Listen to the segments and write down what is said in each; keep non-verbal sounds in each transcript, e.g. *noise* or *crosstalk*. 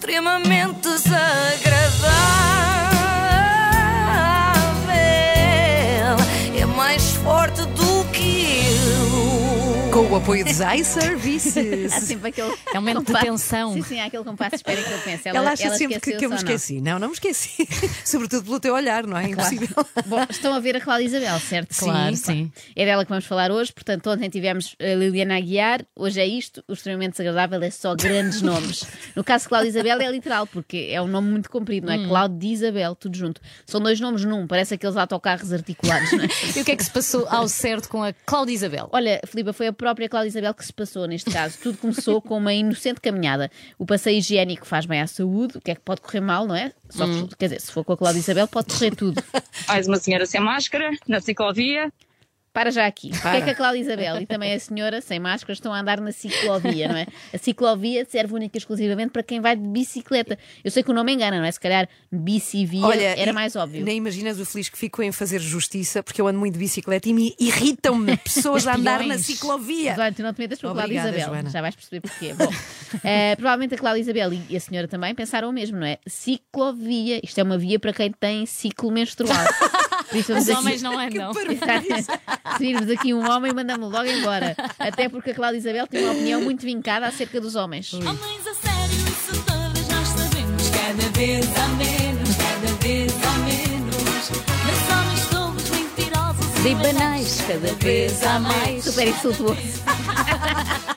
extremamente desagradável. Eu. Apoio dos iServices. *laughs* Há sempre aquele. É um momento de compasso- tensão. Sim, sim, há aquele compasso de espera que ele pensa. Ela, acha sempre que, que eu me esqueci. Não, não me esqueci. *laughs* Sobretudo pelo teu olhar, não é? Impossível. *laughs* Bom, estão a ver a Cláudia Isabel, certo? Claro, sim. É dela que vamos falar hoje. Portanto, ontem tivemos a Liliana Aguiar, hoje é isto. O extremamente desagradável é só grandes nomes. No caso de Cláudia Isabel é literal, porque é um nome muito comprido, não é? Cláudia de Isabel, tudo junto. São dois nomes num, parece aqueles autocarros articulados, não é? E o que é que se passou ao certo com a Cláudia Isabel? Olha, Filipa, foi a própria Cláudia Isabel que se passou neste caso. Tudo começou com uma inocente caminhada. O passeio higiênico faz bem à saúde, o que é que pode correr mal, não é? Só que, quer dizer, se for com a Cláudia Isabel, pode correr tudo. *laughs* Mais uma senhora sem máscara, na ciclovia. Para já aqui. Porque é que a Cláudia Isabel e também a senhora sem máscara estão a andar na ciclovia, não é? A ciclovia serve única e exclusivamente para quem vai de bicicleta. Eu sei que o nome engana, não é? Se calhar bicivia era e mais óbvio. Nem imaginas o feliz que fico em fazer justiça, porque eu ando muito de bicicleta e me irritam-me *laughs* pessoas a andar na ciclovia. Mas olha, tu não te metas com a Cláudia Isabel. Joana. Já vais perceber porquê. Bom, eh, provavelmente a Cláudia Isabel e a senhora também pensaram o mesmo, não é? Ciclovia. Isto é uma via para quem tem ciclo menstrual. *laughs* Os homens não *laughs* andam. Se virmos aqui um homem, mandamos logo embora. Até porque a Cláudia Isabel tem uma opinião muito vincada acerca dos homens. Homens a sério, isso todas nós sabemos. Cada vez há menos, cada vez há menos. Mas homens todos mentirosos De banais, cada vez há mais. Super insultuoso. *laughs*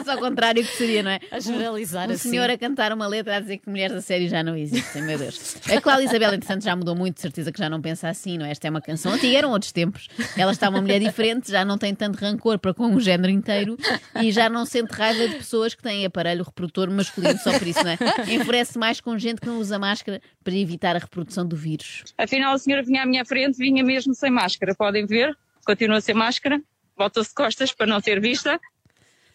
Se fosse ao contrário, que seria, não é? A generalizar Um assim. senhor a cantar uma letra a dizer que mulheres a sério já não existem, meu Deus. A Cláudia Isabel, entretanto, já mudou muito, de certeza que já não pensa assim, não é? Esta é uma canção antiga, eram outros tempos. Ela está uma mulher diferente, já não tem tanto rancor para com o género inteiro e já não sente raiva de pessoas que têm aparelho reprodutor masculino só por isso, não é? Enfurece mais com gente que não usa máscara para evitar a reprodução do vírus. Afinal, a senhora vinha à minha frente, vinha mesmo sem máscara. Podem ver, continua sem máscara. Volta-se de costas para não ser vista.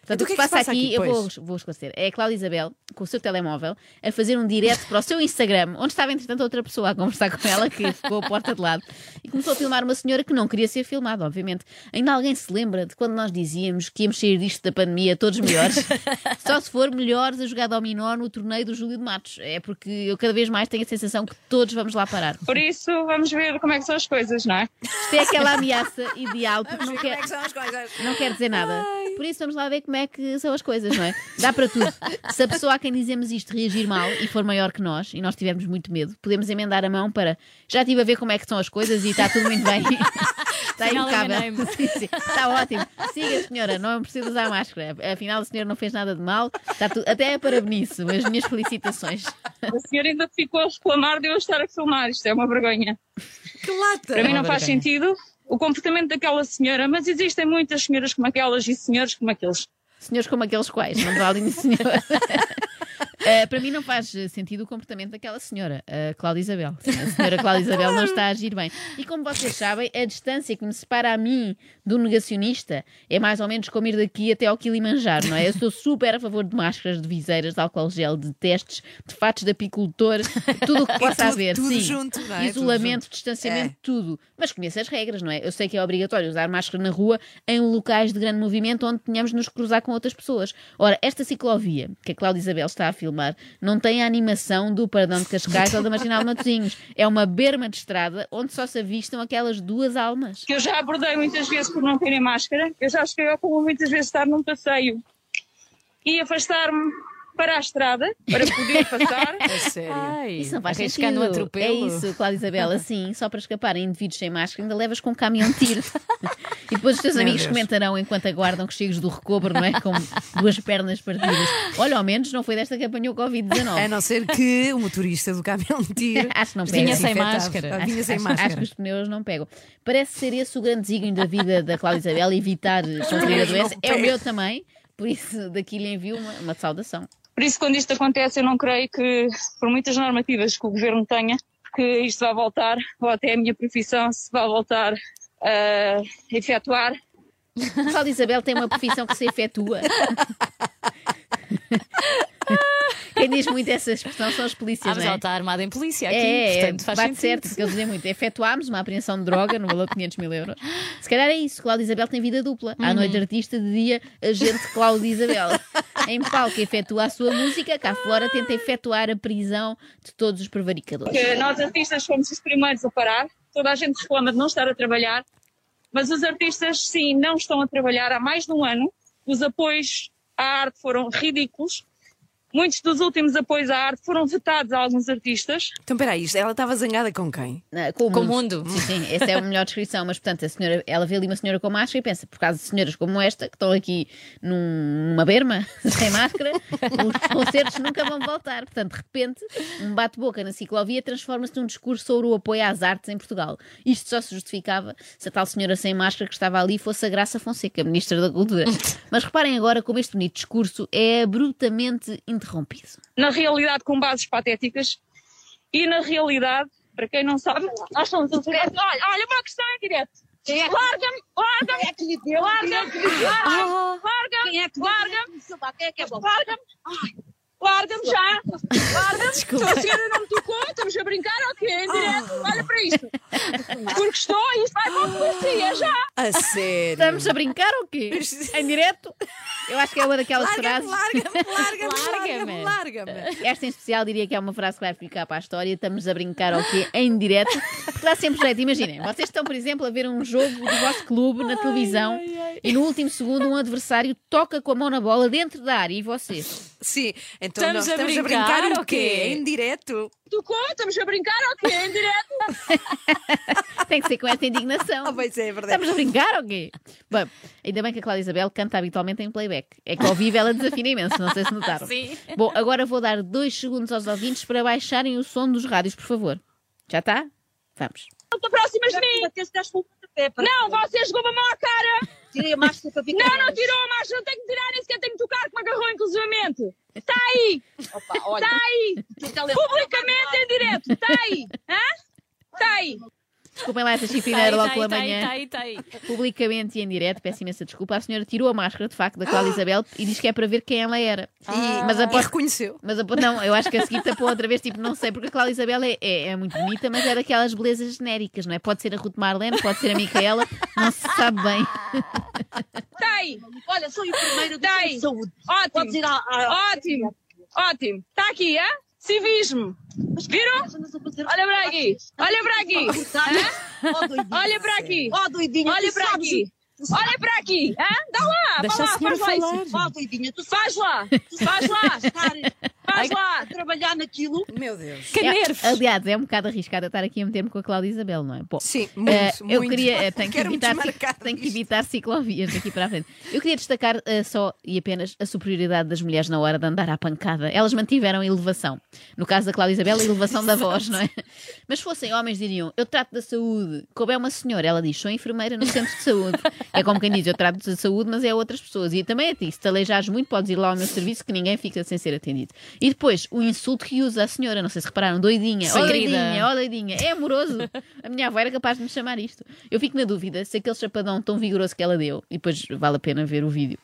Portanto, Então o que, se passa aqui, eu vou, vou esclarecer. É a Cláudia Isabel, com o seu telemóvel, a fazer um direto para o seu Instagram, onde estava, entretanto, outra pessoa a conversar com ela, que ficou a porta de lado, e começou a filmar uma senhora que não queria ser filmada, obviamente. Ainda alguém se lembra de quando nós dizíamos que íamos sair disto da pandemia todos melhores? *laughs* Só se for melhores a jogar dominó no torneio do Júlio de Matos. É porque eu cada vez mais tenho a sensação que todos vamos lá parar. Por isso, vamos ver como é que são as coisas, não é? Isto é aquela ameaça ideal, porque não quer, é são as coisas? não quer dizer nada. Por isso vamos lá ver como é que são as coisas, não é? Dá para tudo. Se a pessoa a quem dizemos isto reagir mal e for maior que nós e nós tivermos muito medo, podemos emendar a mão para já estive a ver como é que estão as coisas e está tudo muito bem. *laughs* Está Afinal, impecável. enganei-me. *laughs* Sim, sim. Está ótimo. Siga, senhora, não precisa usar máscara. Afinal, a senhora não fez nada de mal. Está tudo... Até é parabenice. As minhas felicitações. A senhora ainda ficou a reclamar de eu estar a filmar. Isto é uma vergonha. Que lata! Para mim não uma faz vergonha. sentido o comportamento daquela senhora, mas existem muitas senhoras como aquelas e senhores como aqueles. Senhores como aqueles quais, não vale senhor. *laughs* Uh, para mim não faz uh, sentido o comportamento daquela senhora, a Cláudia Isabel. A senhora Cláudia Isabel não está a agir bem. E como vocês sabem, a distância que me separa a mim do negacionista é mais ou menos como ir daqui até ao Kilimanjaro, não é? Eu sou super a favor de máscaras, de viseiras, de álcool gel, de testes, de fatos de apicultor, tudo o que *laughs* possa tudo- haver. tudo Sim. junto, não é? Isolamento, junto. distanciamento, É. tudo. Mas conheço as regras, não é? Eu sei que é obrigatório usar máscara na rua em locais de grande movimento onde tenhamos de nos cruzar com outras pessoas. Ora, esta ciclovia que a Cláudia Isabel está a filmar não tem a animação do Paradão de Cascais ou da Marginal de Matosinhos. É uma berma de estrada onde só se avistam aquelas duas almas. Que eu já abordei muitas vezes por não terem máscara. Eu já cheguei ao muitas vezes estar num passeio e afastar-me para a estrada para poder *laughs* passar. É sério. Ai, Isso não faz sentido. um atropelo. É isso, Cláudia Isabel. *laughs* Assim, só para escaparem indivíduos sem máscara, ainda levas com um caminhão de tiro. *laughs* e depois os teus Meu amigos Deus. comentarão enquanto aguardam que chegues do recobro, não é? Com duas pernas partidas. Olha, ao menos não foi desta que apanhou o A Covid-19. não ser que o motorista do caminhão de tiro Acho que não Vinha pega. sem infectado. máscara. Ah, Vinha sem acho, máscara. acho que os pneus não pegam. Parece ser esse o grande desígnio da vida da Cláudia Isabel, evitar contrair a doença. É o meu também, por isso daqui lhe envio uma, uma saudação. Por isso, quando isto acontece, eu não creio que, por muitas normativas que o governo tenha, que isto vai voltar, ou até a minha profissão se vai voltar a efetuar. A Cláudia Isabel tem uma profissão que se efetua. *laughs* O que é Quem diz muito essa expressão são os Ah, polícias, mas não ela é? está armada em polícia aqui, É, portanto faz bate sentido. certo, porque eles dizem muito. Efetuámos uma apreensão de droga no valor de 500 mil euros. Se calhar é isso. Cláudia Isabel tem vida dupla. À noite artista, de dia, agente Cláudia Isabel. *laughs* Em palco, efetua a sua música, cá fora tenta efetuar a prisão de todos os prevaricadores. que nós artistas fomos os primeiros a parar. Toda a gente reclama de não estar a trabalhar, mas os artistas, sim, não estão a trabalhar há mais de um ano. Os apoios à arte foram ridículos. Muitos dos últimos apoios à arte foram vetados a alguns artistas. Então, peraí, ela estava zangada com quem? Ah, Com o Com mundo. mundo. Sim, sim, essa é a melhor descrição. Mas, portanto, a senhora, ela vê ali uma senhora com máscara e pensa, por causa de senhoras como esta, que estão aqui num- numa berma, *laughs* sem máscara, os concertos nunca vão voltar. Portanto, de repente, um bate-boca na ciclovia transforma-se num discurso sobre o apoio às artes em Portugal. Isto só se justificava se a tal senhora sem máscara que estava ali fosse a Graça Fonseca, Ministra da Cultura. Mas reparem agora como este bonito discurso é abruptamente interrompido. Na realidade com bases patéticas. E na realidade, para quem não sabe, nós somos os Olha, olha uma questão em direto. Larga-me, larga-me, Quem é que lhe deu? larga-me, Quem é larga-me, Quem é larga-me, é larga-me, larga-me já, larga-me. Então a senhora não me tocou, estamos a brincar, ok, em direto, olha para isto. Porque estou, isto vai para a polícia já. A sério. Estamos a brincar ou quê? Em direto? Eu acho que é uma daquelas Larga-me, frases. larga-me, *laughs* larga-me, Larga-me. larga-me, larga-me. Esta em especial diria que é uma frase que vai ficar para a história. Estamos a brincar ao quê? Em direto. Porque dá sempre jeito. Imaginem, vocês estão, por exemplo, a ver um jogo do vosso clube na televisão e no último segundo um adversário toca com a mão na bola dentro da área e vocês. Sim, então Estamos nós a estamos a brincar brincar ou o quê? quê? Em direto? Tocou, estamos a brincar, ok, em direto. *laughs* Tem que ser com esta indignação. Ah, pois é, é verdade. Estamos a brincar ou quê? Bom, ainda bem que a Cláudia Isabel canta habitualmente em playback. É que ao vivo ela desafina imenso, não sei se notaram. Sim. Bom, agora vou dar dois segundos aos ouvintes para baixarem o som dos rádios, por favor. Já está? Vamos. Não te aproximas de mim. Não, você jogou-me a mão à cara. Tirei a máscara para ficar. Não, não tirou a máscara, não tenho que tirar, nem sequer tenho que tocar, que me agarrou inclusivamente. Está aí, Opa, olha. está aí, publicamente em direto, está aí, hã? Está aí. Desculpem lá essa Tá chipineira logo tá pela tá aí, manhã. tá aí, tá aí. Publicamente e em direto, peço imensa desculpa. A senhora tirou a máscara, de facto, da Cláudia Isabel e diz que é para ver quem ela era. E, Mas e aposto reconheceu. Mas a- não, eu acho que a seguir tapou outra vez, tipo, não sei, porque a Cláudia Isabel é, é, é muito bonita, mas é daquelas belezas genéricas, não é? Pode ser a Ruth Marlene, pode ser a Micaela, não se sabe bem. *laughs* Está aí, Olha, sou enfermeiro Tá de saúde. ótimo, Podes ir à. à... ótimo, ótimo. Está aqui, hã? Civismo. Viram? Olha para aqui, olha para aqui. Olha para aqui, doidinha. olha para aqui, olha para aqui, hã? Dá lá, Deixa lá, faz lá Faz lá, faz lá, faz lá. trabalhar naquilo. Meu Deus. Que É- nervos. aliás, é um bocado arriscado estar aqui a meter-me com a Cláudia Isabel, não é? Bom, Sim, muito, eh, eu muito. queria, eh, tenho, que evitar, tenho que evitar ciclovias daqui para a frente. Eu queria destacar eh, só e apenas a superioridade das mulheres na hora de andar à pancada. Elas mantiveram a elevação. No caso da Cláudia Isabel, a elevação da *laughs* voz, não é? Mas se fossem homens, diriam: Eu trato da saúde. Como é uma senhora, ela diz: Sou enfermeira no centro de saúde. É como quem diz: Eu trato da saúde, mas é a outras pessoas. E também a ti: Se te aleijares muito, podes ir lá ao meu serviço que ninguém fica sem ser atendido. E depois, o insulto que usa a senhora, não sei se repararam: doidinha, ó Sim, doidinha, ó doidinha. É amoroso. A minha avó era capaz de me chamar isto. Eu fico na dúvida se aquele chapadão tão vigoroso que ela deu, e depois vale a pena ver o vídeo,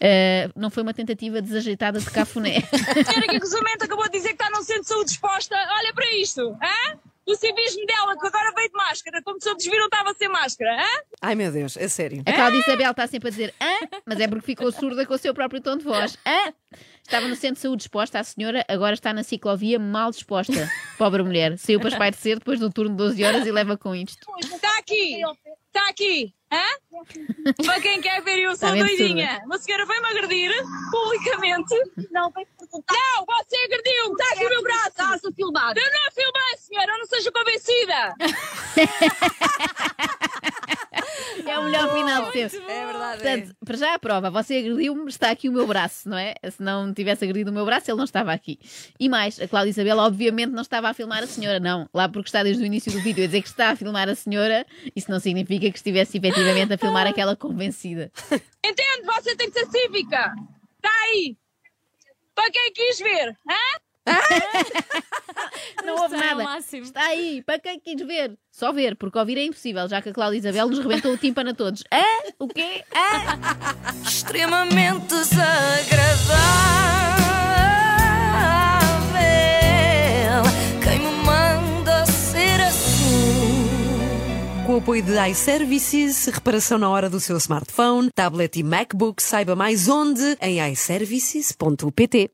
eh, não foi uma tentativa desajeitada de cafuné. A *laughs* senhora que cruzamento acabou de dizer que está num centro de saúde exposta. Olha para isto, hã? O civismo dela, que agora veio de máscara, como se outros viram estava sem máscara, hã? Ai meu Deus, é sério. A Cláudia Isabel está sempre a dizer hã, mas é porque ficou surda com o seu próprio tom de voz. Hã? Estava no centro de saúde exposta, a senhora agora está na ciclovia mal disposta. Pobre mulher. Saiu para espairecer depois do turno de 12 horas e leva com isto. Está aqui, está aqui, hã? Para quem quer ver, eu sou Está doidinha. Uma senhora veio-me agredir publicamente. Não, vem perguntar. Não, você agrediu-me, está aqui o meu braço. Estás a filmar. Eu não filmei, seja convencida. É o melhor final de sempre. É verdade. Portanto, para já a prova, você agrediu-me, está aqui o meu braço, não é? Se não tivesse agredido o meu braço, ele não estava aqui. E mais, a Cláudia Isabel obviamente não estava a filmar a senhora, não. Lá porque está desde o início do vídeo a dizer que está a filmar a senhora, isso não significa que estivesse efetivamente a filmar aquela convencida. Entende? Você tem que ser cívica. Está aí. Para quem quis ver, hã? *laughs* não houve nada. Está aí, para quem quis ver. Só ver, porque ouvir é impossível, já que a Cláudia Isabel nos rebentou o tímpano a todos. É o quê? Ah. Extremamente desagradável. Quem me manda ser assim? Com o apoio de iServices, reparação na hora do seu smartphone, tablet e MacBook, saiba mais onde em iServices.pt.